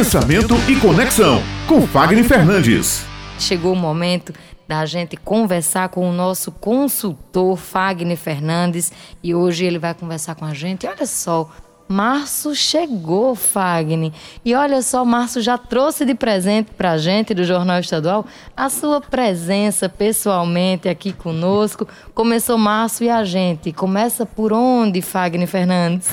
Pensamento e Conexão, com Fagner Fernandes. Chegou o momento da gente conversar com o nosso consultor Fagner Fernandes e hoje ele vai conversar com a gente. Olha só, Março chegou, Fagner. E olha só, Março já trouxe de presente para a gente do Jornal Estadual a sua presença pessoalmente aqui conosco. Começou Março e a gente. Começa por onde, Fagner Fernandes?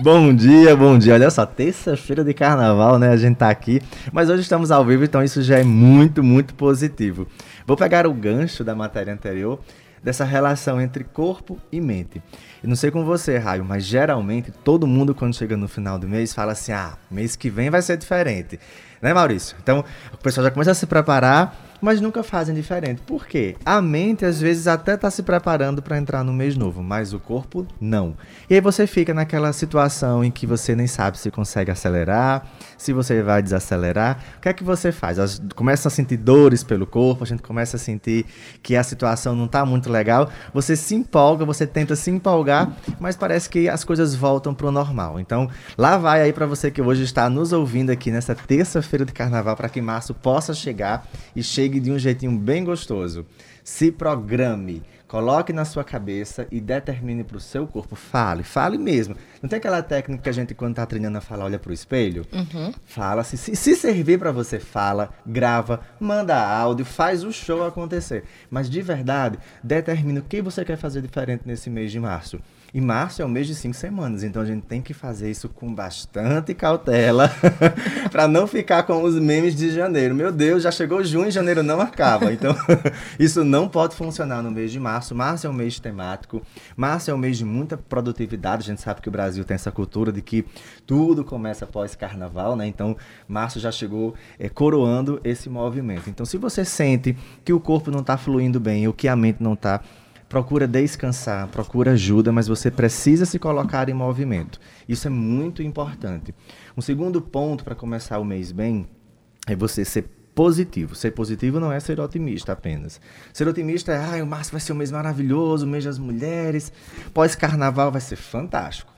Bom dia, bom dia. Olha só, terça-feira de carnaval, né? A gente tá aqui, mas hoje estamos ao vivo, então isso já é muito, muito positivo. Vou pegar o gancho da matéria anterior dessa relação entre corpo e mente. E não sei com você, Raio, mas geralmente todo mundo quando chega no final do mês fala assim: "Ah, mês que vem vai ser diferente". Né, Maurício? Então, o pessoal já começa a se preparar mas nunca fazem diferente. Por quê? A mente às vezes até está se preparando para entrar no mês novo, mas o corpo não. E aí você fica naquela situação em que você nem sabe se consegue acelerar, se você vai desacelerar. O que é que você faz? Começa a sentir dores pelo corpo, a gente começa a sentir que a situação não está muito legal. Você se empolga, você tenta se empolgar, mas parece que as coisas voltam para o normal. Então, lá vai aí para você que hoje está nos ouvindo aqui nessa terça-feira de carnaval para que março possa chegar e chegue chegue de um jeitinho bem gostoso. Se programe. Coloque na sua cabeça e determine para o seu corpo. Fale, fale mesmo. Não tem aquela técnica que a gente, quando está treinando a falar, olha para o espelho? Uhum. Fala. Se, se, se servir para você, fala, grava, manda áudio, faz o show acontecer. Mas de verdade, determine o que você quer fazer diferente nesse mês de março. E março é o mês de cinco semanas, então a gente tem que fazer isso com bastante cautela para não ficar com os memes de janeiro. Meu Deus, já chegou junho e janeiro não acaba. Então, isso não pode funcionar no mês de março. Março é um mês temático, março é um mês de muita produtividade. A gente sabe que o Brasil tem essa cultura de que tudo começa após carnaval, né? Então, março já chegou é, coroando esse movimento. Então, se você sente que o corpo não está fluindo bem ou que a mente não está procura descansar, procura ajuda, mas você precisa se colocar em movimento. Isso é muito importante. Um segundo ponto para começar o mês bem é você ser positivo. Ser positivo não é ser otimista apenas. Ser otimista é, ah, o março vai ser um mês maravilhoso, o mês das mulheres, pós-carnaval vai ser fantástico.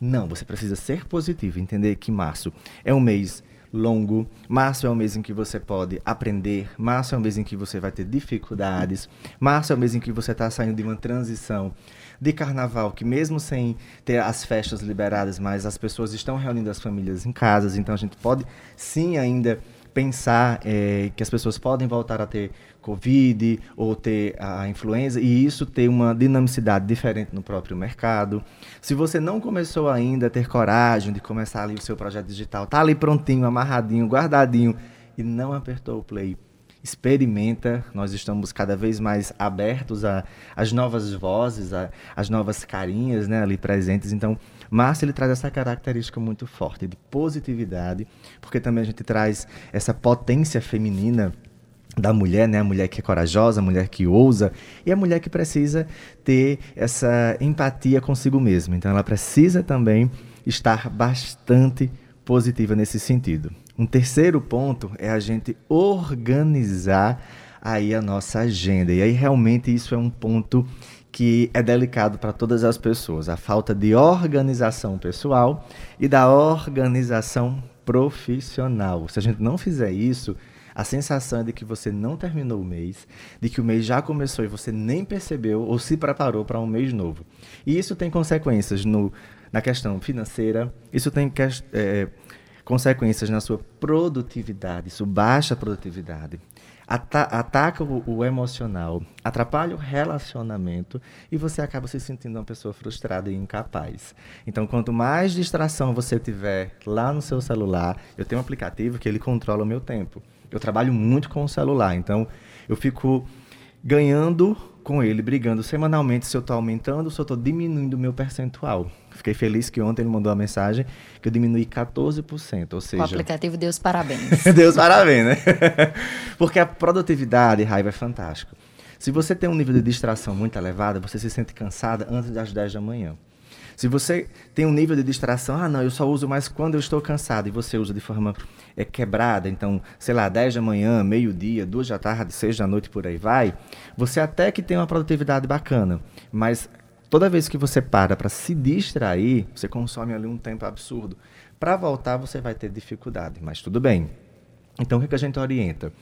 Não, você precisa ser positivo, entender que março é um mês longo. Março é um mês em que você pode aprender. Março é um mês em que você vai ter dificuldades. Março é um mês em que você está saindo de uma transição de carnaval, que mesmo sem ter as festas liberadas, mas as pessoas estão reunindo as famílias em casas, então a gente pode sim ainda pensar é, que as pessoas podem voltar a ter Covid ou ter a influenza e isso ter uma dinamicidade diferente no próprio mercado. Se você não começou ainda a ter coragem de começar ali o seu projeto digital, tá ali prontinho, amarradinho, guardadinho e não apertou o play, experimenta. Nós estamos cada vez mais abertos às novas vozes, às novas carinhas né, ali presentes. Então, Márcio ele traz essa característica muito forte de positividade, porque também a gente traz essa potência feminina da mulher, né? A mulher que é corajosa, a mulher que ousa e a mulher que precisa ter essa empatia consigo mesma. Então ela precisa também estar bastante positiva nesse sentido. Um terceiro ponto é a gente organizar aí a nossa agenda. E aí realmente isso é um ponto que é delicado para todas as pessoas, a falta de organização pessoal e da organização profissional. Se a gente não fizer isso, a sensação é de que você não terminou o mês, de que o mês já começou e você nem percebeu ou se preparou para um mês novo. E isso tem consequências no, na questão financeira, isso tem é, consequências na sua produtividade, isso baixa a produtividade ata ataca o, o, emocional, atrapalha o relacionamento e você acaba se sentindo uma pessoa frustrada e incapaz. Então, quanto mais distração você tiver lá no seu celular, eu tenho um aplicativo que ele controla o meu tempo. Eu trabalho muito com o celular, então eu fico ganhando com ele, brigando semanalmente se eu estou aumentando ou se eu estou diminuindo o meu percentual. Fiquei feliz que ontem ele mandou uma mensagem que eu diminui 14%, ou seja... O aplicativo Deus parabéns. Deus parabéns, né? Porque a produtividade, raiva, é fantástico. Se você tem um nível de distração muito elevado, você se sente cansada antes das 10 da manhã. Se você tem um nível de distração, ah, não, eu só uso mais quando eu estou cansado, e você usa de forma é, quebrada, então, sei lá, 10 da manhã, meio-dia, 2 da tarde, 6 da noite, por aí vai, você até que tem uma produtividade bacana, mas toda vez que você para para se distrair, você consome ali um tempo absurdo. Para voltar, você vai ter dificuldade, mas tudo bem. Então, o que, que a gente orienta?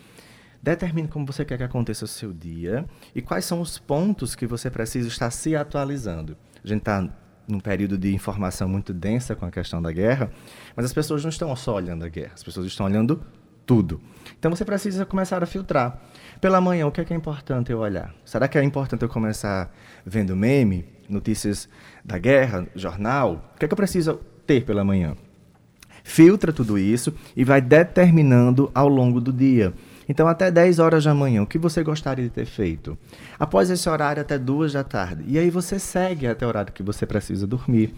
Determine como você quer que aconteça o seu dia e quais são os pontos que você precisa estar se atualizando. A gente está num período de informação muito densa com a questão da guerra, mas as pessoas não estão só olhando a guerra, as pessoas estão olhando tudo. Então você precisa começar a filtrar. Pela manhã, o que é, que é importante eu olhar? Será que é importante eu começar vendo meme, notícias da guerra, jornal? O que é que eu preciso ter pela manhã? Filtra tudo isso e vai determinando ao longo do dia. Então, até 10 horas da manhã, o que você gostaria de ter feito? Após esse horário, até 2 da tarde. E aí você segue até o horário que você precisa dormir.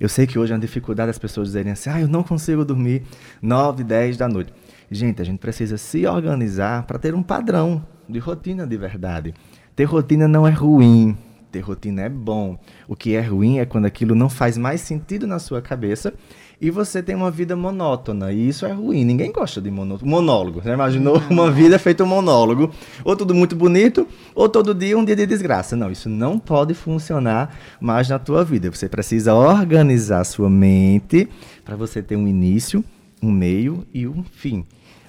Eu sei que hoje é uma dificuldade as pessoas dizerem assim, ah, eu não consigo dormir 9, 10 da noite. Gente, a gente precisa se organizar para ter um padrão de rotina de verdade. Ter rotina não é ruim, ter rotina é bom. O que é ruim é quando aquilo não faz mais sentido na sua cabeça e você tem uma vida monótona. E isso é ruim. Ninguém gosta de monó monólogo. Você imaginou uma vida feita um monólogo? Ou tudo muito bonito, ou todo dia um dia de desgraça. Não, isso não pode funcionar mais na tua vida. Você precisa organizar sua mente para você ter um início, um meio e um fim.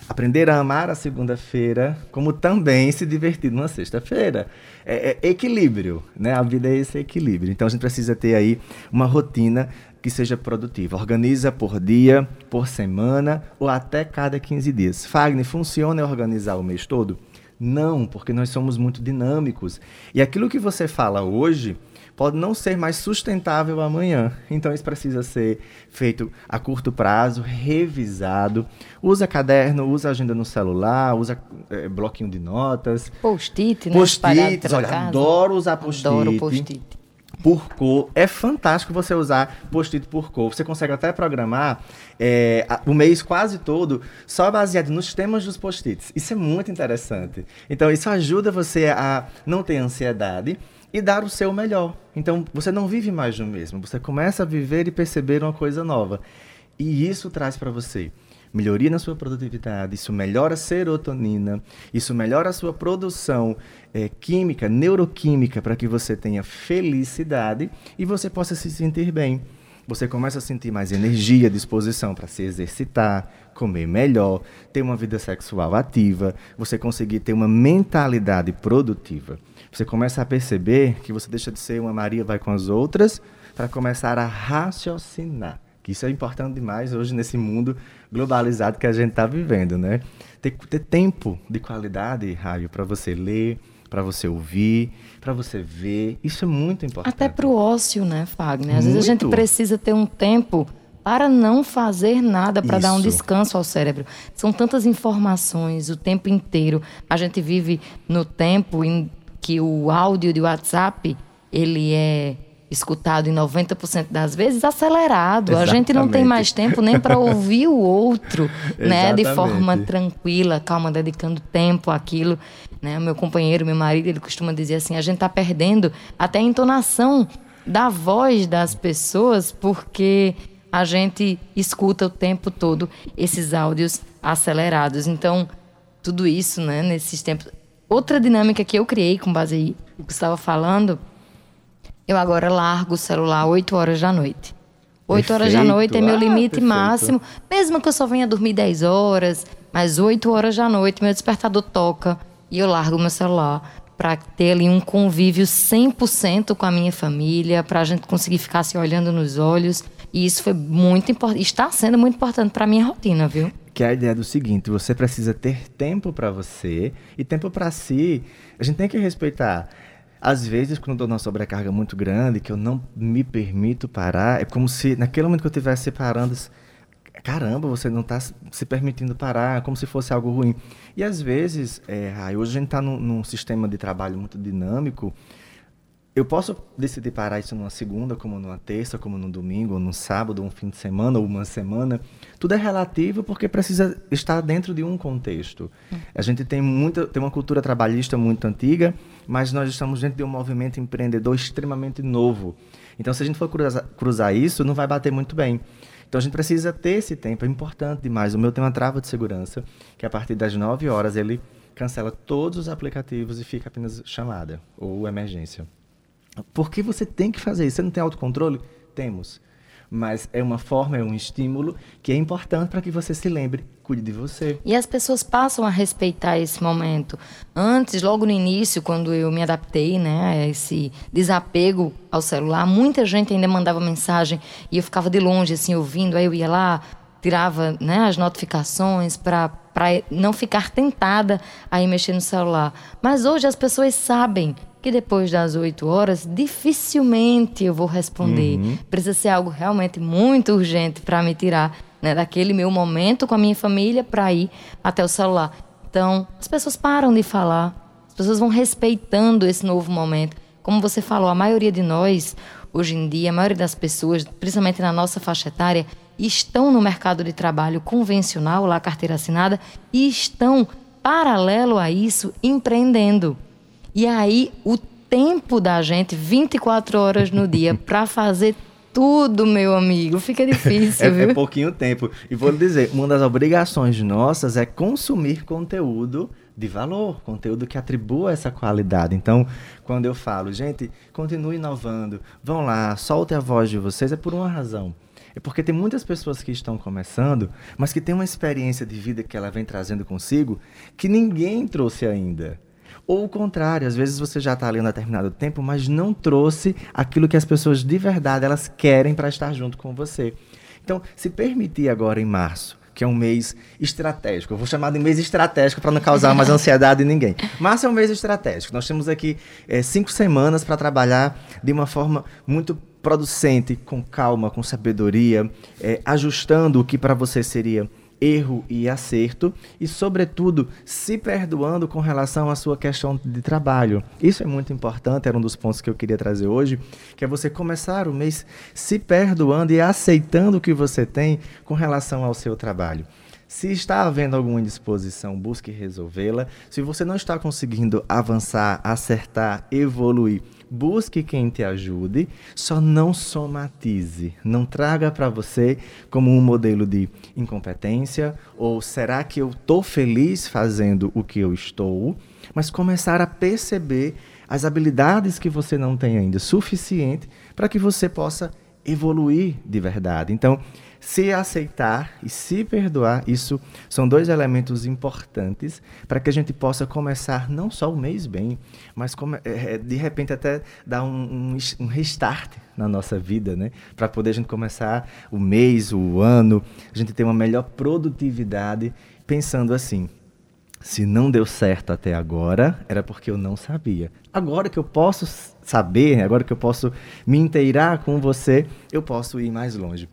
Aprender a amar a segunda-feira, como também se divertir numa sexta-feira. É, é, equilíbrio, né? A vida é esse equilíbrio. Então a gente precisa ter aí uma rotina que seja produtiva. Organiza por dia, por semana ou até cada 15 dias. Fagner, funciona organizar o mês todo? Não, porque nós somos muito dinâmicos. E aquilo que você fala hoje pode não ser mais sustentável amanhã. Então isso precisa ser feito a curto prazo, revisado. Usa caderno, usa agenda no celular, usa é, bloquinho de notas. Post-it, né? Post-it, olha, adoro usar post-it. Adoro post-it por cor. É fantástico você usar post-it por cor. Você consegue até programar é, o mês quase todo só baseado nos temas dos post-its. Isso é muito interessante. Então, isso ajuda você a não ter ansiedade e dar o seu melhor. Então, você não vive mais do mesmo. Você começa a viver e perceber uma coisa nova. E isso traz para você melhoria na sua produtividade, isso melhora a serotonina, isso melhora a sua produção é, química, neuroquímica, para que você tenha felicidade e você possa se sentir bem. Você começa a sentir mais energia, disposição para se exercitar, comer melhor, ter uma vida sexual ativa, você conseguir ter uma mentalidade produtiva. Você começa a perceber que você deixa de ser uma Maria vai com as outras para começar a raciocinar. Que isso é importante demais hoje nesse mundo globalizado que a gente está vivendo, né? Ter, ter tempo de qualidade, Raio, para você ler, para você ouvir, para você ver. Isso é muito importante. Até para o ócio, né, Fagner? Às muito. vezes a gente precisa ter um tempo para não fazer nada, para dar um descanso ao cérebro. São tantas informações o tempo inteiro. A gente vive no tempo em que o áudio de WhatsApp ele é escutado em 90% das vezes acelerado. Exatamente. A gente não tem mais tempo nem para ouvir o outro, né, de forma tranquila, calma, dedicando tempo àquilo, né? O meu companheiro, meu marido, ele costuma dizer assim: a gente está perdendo até a entonação da voz das pessoas porque a gente escuta o tempo todo esses áudios acelerados. Então, tudo isso, né, nesses tempos. Outra dinâmica que eu criei com base aí o que estava falando eu agora largo o celular 8 horas da noite. 8 perfeito. horas da noite é meu ah, limite máximo. Mesmo que eu só venha dormir 10 horas, mas 8 horas da noite meu despertador toca e eu largo meu celular para ter ali um convívio 100% com a minha família, para a gente conseguir ficar se olhando nos olhos. E isso foi muito importante, está sendo muito importante para minha rotina, viu? Que é a ideia do seguinte, você precisa ter tempo para você e tempo para si. A gente tem que respeitar às vezes, quando eu dou uma sobrecarga muito grande, que eu não me permito parar, é como se naquele momento que eu estivesse separando, caramba, você não está se permitindo parar, como se fosse algo ruim. E às vezes, é, hoje a gente está num, num, sistema de trabalho muito dinâmico, eu posso decidir parar isso numa segunda, como numa terça, como num domingo, ou num sábado, ou um fim de semana, ou uma semana. Tudo é relativo porque precisa estar dentro de um contexto. A gente tem, muita, tem uma cultura trabalhista muito antiga, mas nós estamos dentro de um movimento empreendedor extremamente novo. Então, se a gente for cruzar, cruzar isso, não vai bater muito bem. Então a gente precisa ter esse tempo, é importante demais. O meu tem uma trava de segurança, que a partir das 9 horas ele cancela todos os aplicativos e fica apenas chamada ou emergência. Por que você tem que fazer isso? Você não tem autocontrole? Temos. mas é uma forma, é um estímulo que é importante para que você se lembre, cuide de você. E as pessoas passam a respeitar esse momento. Antes, logo no início, quando eu me adaptei, né, a esse desapego ao celular, muita gente ainda mandava mensagem e eu ficava de longe assim ouvindo, aí eu ia lá, tirava, né, as notificações para não ficar tentada a ir mexer no celular. Mas hoje as pessoas sabem que depois das 8 horas dificilmente eu vou responder. Uhum. Precisa ser algo realmente muito urgente para me tirar né, daquele meu momento com a minha família para ir até o celular. Então, as pessoas param de falar, as pessoas vão respeitando esse novo momento. Como você falou, a maioria de nós, hoje em dia, a maioria das pessoas, principalmente na nossa faixa etária, estão no mercado de trabalho convencional, lá carteira assinada, e estão, paralelo a isso, empreendendo. E aí, o tempo da gente, 24 horas no dia, para fazer tudo, meu amigo, fica difícil, é, viu? É pouquinho tempo. E vou lhe dizer, uma das obrigações nossas é consumir conteúdo de valor, conteúdo que atribua essa qualidade. Então, quando eu falo, gente, continue inovando, vão lá, solte a voz de vocês, é por uma razão. É porque tem muitas pessoas que estão começando, mas que têm uma experiência de vida que ela vem trazendo consigo que ninguém trouxe ainda. Ou o contrário, às vezes você já está ali um determinado tempo, mas não trouxe aquilo que as pessoas de verdade elas querem para estar junto com você. Então, se permitir agora em março, que é um mês estratégico, eu vou chamar de mês estratégico para não causar mais ansiedade em ninguém. Março é um mês estratégico. Nós temos aqui é, cinco semanas para trabalhar de uma forma muito producente, com calma, com sabedoria, é, ajustando o que para você seria erro e acerto e, sobretudo, se perdoando com relação à sua questão de trabalho. Isso é muito importante, era um dos pontos que eu queria trazer hoje, que é você começar o mês se perdoando e aceitando o que você tem com relação ao seu trabalho. Se está havendo alguma indisposição, busque resolvê-la. Se você não está conseguindo avançar, acertar, evoluir, busque quem te ajude, só não somatize. Não traga para você como um modelo de incompetência ou será que eu estou feliz fazendo o que eu estou, mas começar a perceber as habilidades que você não tem ainda suficiente para que você possa evoluir de verdade. Então, se aceitar e se perdoar, isso são dois elementos importantes para que a gente possa começar não só o mês bem, mas é, é, de repente até dar um, um, um restart na nossa vida, né? Para poder a gente começar o mês, o ano, a gente ter uma melhor produtividade, pensando assim: se não deu certo até agora, era porque eu não sabia. Agora que eu posso saber, agora que eu posso me inteirar com você, eu posso ir mais longe.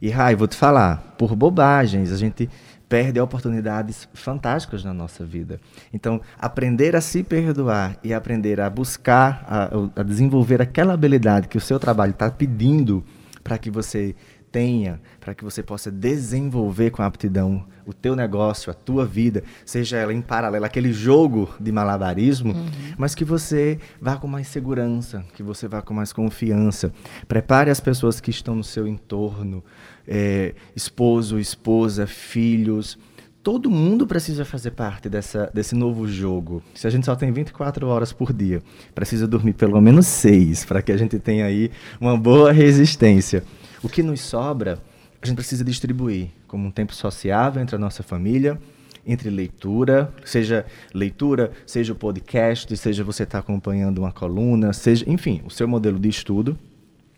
E, Rai, vou te falar, por bobagens, a gente perde oportunidades fantásticas na nossa vida. Então, aprender a se perdoar e aprender a buscar, a, a desenvolver aquela habilidade que o seu trabalho está pedindo para que você tenha, para que você possa desenvolver com aptidão o teu negócio, a tua vida, seja ela em paralelo, aquele jogo de malabarismo, uhum. mas que você vá com mais segurança, que você vá com mais confiança. Prepare as pessoas que estão no seu entorno, é, esposo, esposa, filhos. Todo mundo precisa fazer parte dessa, desse novo jogo. Se a gente só tem 24 horas por dia, precisa dormir pelo menos seis para que a gente tenha aí uma boa resistência. O que nos sobra, a gente precisa distribuir como um tempo sociável entre a nossa família, entre leitura, seja leitura, seja o podcast, seja você estar tá acompanhando uma coluna, seja, enfim, o seu modelo de estudo.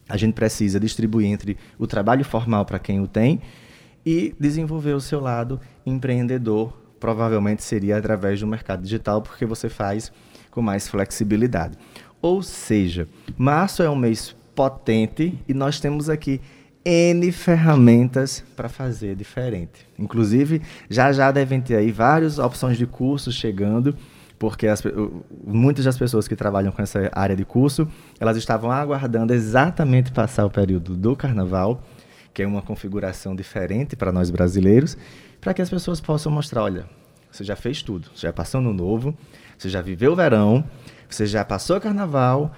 A gente precisa distribuir entre o trabalho formal para quem o tem e desenvolver o seu lado empreendedor. Provavelmente seria através do mercado digital, porque você faz com mais flexibilidade. Ou seja, março é um mês potente e nós temos aqui N ferramentas para fazer diferente. Inclusive, já já devem ter aí várias opções de cursos chegando, porque as, muitas das pessoas que trabalham com essa área de curso, elas estavam aguardando exatamente passar o período do carnaval, que é uma configuração diferente para nós brasileiros, para que as pessoas possam mostrar, olha, você já fez tudo, você já passou no novo, você já viveu o verão, você já passou o carnaval,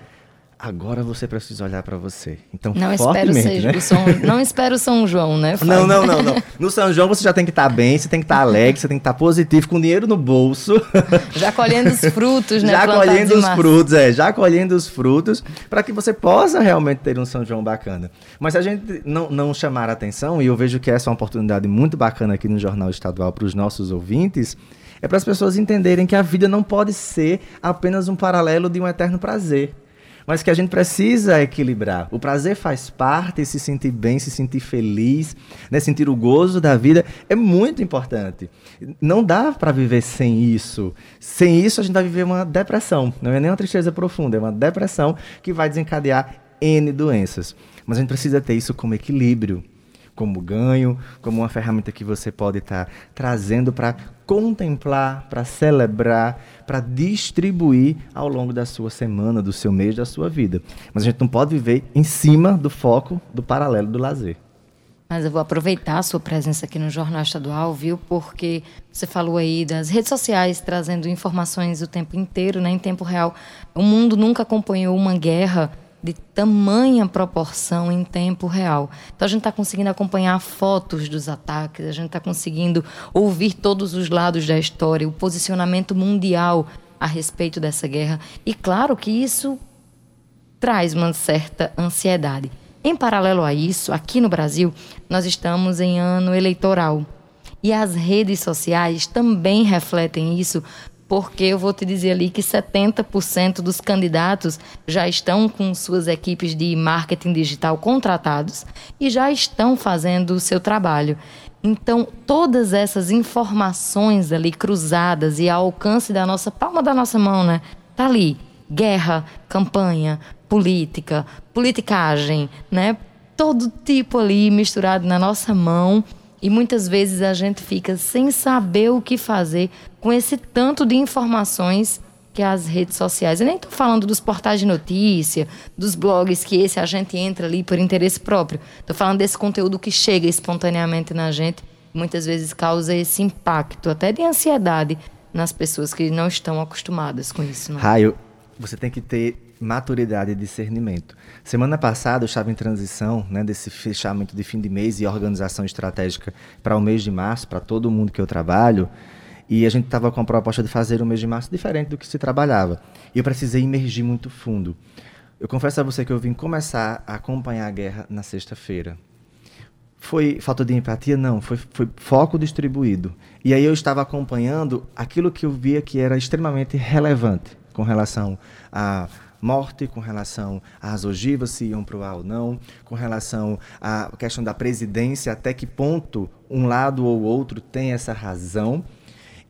agora você precisa olhar para você. Então, não espero seja né? São, não espero São João, né? Fábio? Não, não, não, não. No São João você já tem que estar tá bem, você tem que estar tá alegre, você tem que estar tá positivo, com dinheiro no bolso. Já colhendo os frutos, né? Já colhendo os frutos, é, já colhendo os frutos, para que você possa realmente ter um São João bacana. Mas se a gente não, não chamar a atenção, e eu vejo que essa é uma oportunidade muito bacana aqui no Jornal Estadual para os nossos ouvintes, é para as pessoas entenderem que a vida não pode ser apenas um paralelo de um eterno prazer mas que a gente precisa equilibrar. O prazer faz parte, se sentir bem, se sentir feliz, né? sentir o gozo da vida é muito importante. Não dá para viver sem isso. Sem isso, a gente vai viver uma depressão. Não é nem uma tristeza profunda, é uma depressão que vai desencadear N doenças. Mas a gente precisa ter isso como equilíbrio como ganho, como uma ferramenta que você pode estar tá trazendo para contemplar, para celebrar, para distribuir ao longo da sua semana, do seu mês, da sua vida. Mas a gente não pode viver em cima do foco do paralelo do lazer. Mas eu vou aproveitar a sua presença aqui no Jornal Estadual, viu? Porque você falou aí das redes sociais trazendo informações o tempo inteiro, né, em tempo real. O mundo nunca acompanhou uma guerra de tamanha proporção em tempo real. Então a gente está conseguindo acompanhar fotos dos ataques, a gente está conseguindo ouvir todos os lados da história, o posicionamento mundial a respeito dessa guerra. E claro que isso traz uma certa ansiedade. Em paralelo a isso, aqui no Brasil, nós estamos em ano eleitoral. E as redes sociais também refletem isso, porque eu vou te dizer ali que 70% dos candidatos já estão com suas equipes de marketing digital contratados e já estão fazendo o seu trabalho. Então, todas essas informações ali cruzadas e ao alcance da nossa palma da nossa mão, né? Tá ali, guerra, campanha, política, politicagem, né? Todo tipo ali misturado na nossa mão e muitas vezes a gente fica sem saber o que fazer com esse tanto de informações que as redes sociais. Eu nem estou falando dos portais de notícia, dos blogs que esse a gente entra ali por interesse próprio. Estou falando desse conteúdo que chega espontaneamente na gente, muitas vezes causa esse impacto, até de ansiedade nas pessoas que não estão acostumadas com isso. Não? Raio, você tem que ter maturidade e discernimento. Semana passada eu estava em transição, né, desse fechamento de fim de mês e organização estratégica para o mês de março, para todo mundo que eu trabalho, e a gente estava com a proposta de fazer o mês de março diferente do que se trabalhava. E eu precisei imergir muito fundo. Eu confesso a você que eu vim começar a acompanhar a guerra na sexta-feira. Foi falta de empatia? Não, foi, foi foco distribuído. E aí eu estava acompanhando aquilo que eu via que era extremamente relevante com relação a morte, com relação às ogivas, se iam para o ar ou não, com relação à questão da presidência, até que ponto um lado ou outro tem essa razão.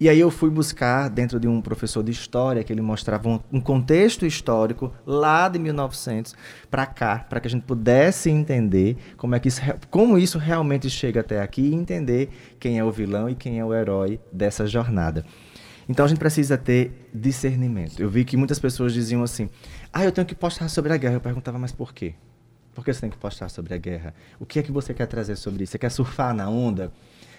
E aí eu fui buscar dentro de um professor de história que ele mostrava um, um contexto histórico lá de 1900 para cá, para que a gente pudesse entender como é que isso, como isso realmente chega até aqui e entender quem é o vilão e quem é o herói dessa jornada. Então a gente precisa ter discernimento. Eu vi que muitas pessoas diziam assim: ah, eu tenho que postar sobre a guerra. Eu perguntava, mas por quê? Por que você tem que postar sobre a guerra? O que é que você quer trazer sobre isso? Você quer surfar na onda?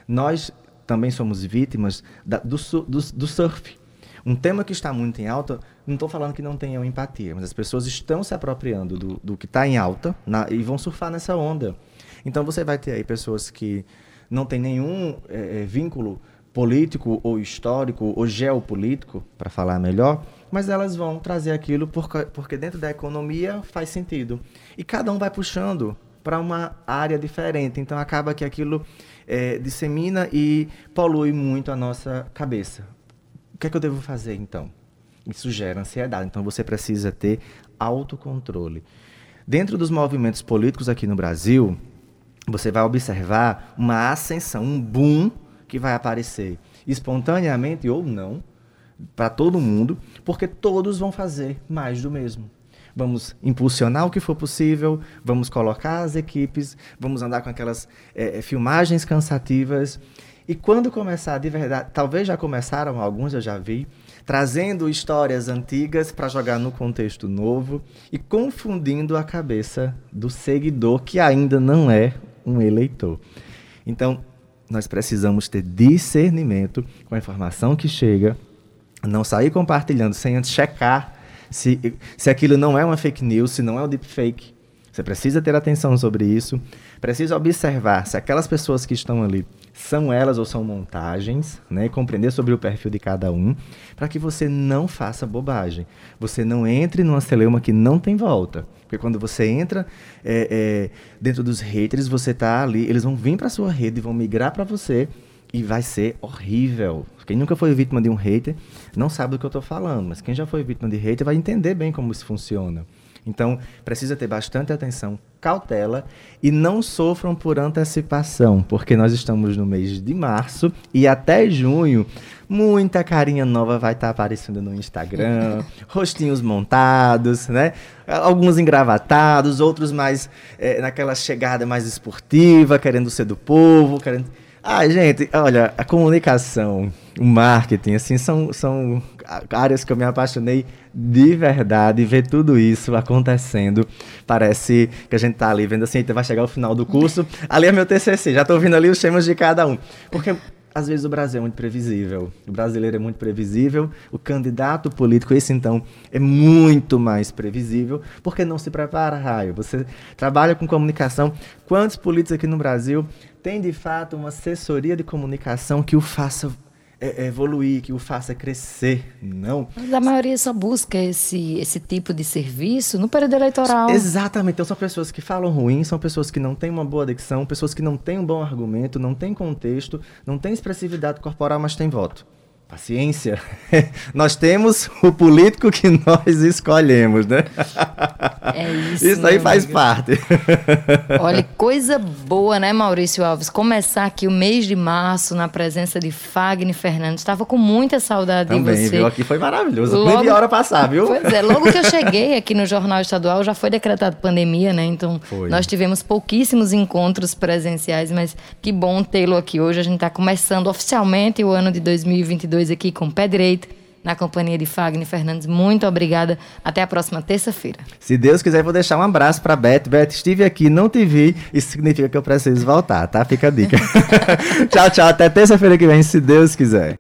Nós também somos vítimas da, do, do, do surf. Um tema que está muito em alta, não estou falando que não tenham empatia, mas as pessoas estão se apropriando do, do que está em alta na, e vão surfar nessa onda. Então você vai ter aí pessoas que não têm nenhum é, vínculo político ou histórico ou geopolítico, para falar melhor, mas elas vão trazer aquilo porque, porque dentro da economia faz sentido. E cada um vai puxando para uma área diferente. Então acaba que aquilo é, dissemina e polui muito a nossa cabeça. O que é que eu devo fazer então? Isso gera ansiedade. Então você precisa ter autocontrole. Dentro dos movimentos políticos aqui no Brasil, você vai observar uma ascensão, um boom que vai aparecer espontaneamente ou não para todo mundo, porque todos vão fazer mais do mesmo. Vamos impulsionar o que for possível, vamos colocar as equipes, vamos andar com aquelas é, filmagens cansativas. E quando começar de verdade, talvez já começaram alguns, eu já vi, trazendo histórias antigas para jogar no contexto novo e confundindo a cabeça do seguidor que ainda não é um eleitor. Então, nós precisamos ter discernimento com a informação que chega, não sair compartilhando sem antes checar se, se aquilo não é uma fake news, se não é um deepfake. Você precisa ter atenção sobre isso, precisa observar se aquelas pessoas que estão ali são elas ou são montagens, né? E compreender sobre o perfil de cada um, para que você não faça bobagem. Você não entre numa celeuma que não tem volta. Porque quando você entra é, é, dentro dos haters, você tá ali, eles vão vir para sua rede, vão migrar para você e vai ser horrível. Quem nunca foi vítima de um hater não sabe do que eu estou falando, mas quem já foi vítima de hater vai entender bem como isso funciona. Então, precisa ter bastante atenção, cautela e não sofram por antecipação, porque nós estamos no mês de março e até junho muita carinha nova vai estar tá aparecendo no Instagram, rostinhos montados, né? Alguns engravatados, outros mais é, naquela chegada mais esportiva, querendo ser do povo, querendo ah, gente, olha, a comunicação, o marketing, assim, são, são áreas que eu me apaixonei de verdade. Ver tudo isso acontecendo, parece que a gente tá ali vendo assim, vai chegar o final do curso, ali é meu TCC, já tô vendo ali os temas de cada um. Porque às vezes o Brasil é muito previsível. O brasileiro é muito previsível. O candidato político, esse então, é muito mais previsível. Porque não se prepara, Raio. Você trabalha com comunicação. Quantos políticos aqui no Brasil têm, de fato, uma assessoria de comunicação que o faça é, evoluir, que o faça crescer. Não. Mas a maioria só busca esse, esse tipo de serviço no período eleitoral. Exatamente. Então são pessoas que falam ruim, são pessoas que não têm uma boa dicção, pessoas que não têm um bom argumento, não têm contexto, não têm expressividade corporal, mas têm voto. Paciência. nós temos o político que nós escolhemos, né? É isso. Isso aí faz amigo. parte. Olha, coisa boa, né, Maurício Alves? Começar aqui o mês de março na presença de Fagner Fernandes. Estava com muita saudade Também, de você. Viu? Aqui foi maravilhoso. Logo... Nem vi hora passar, viu? Pois é, logo que eu cheguei aqui no Jornal Estadual já foi decretado pandemia, né? Então foi. nós tivemos pouquíssimos encontros presenciais, mas que bom tê-lo aqui hoje. A gente está começando oficialmente o ano de 2022 dois aqui com o pé direito na companhia de Fagner Fernandes. Muito obrigada. Até a próxima terça-feira. Se Deus quiser, vou deixar um abraço para Beth. Beth, estive aqui, não te vi. Isso significa que eu preciso voltar, tá? Fica a dica. tchau, tchau. Até terça-feira que vem, se Deus quiser.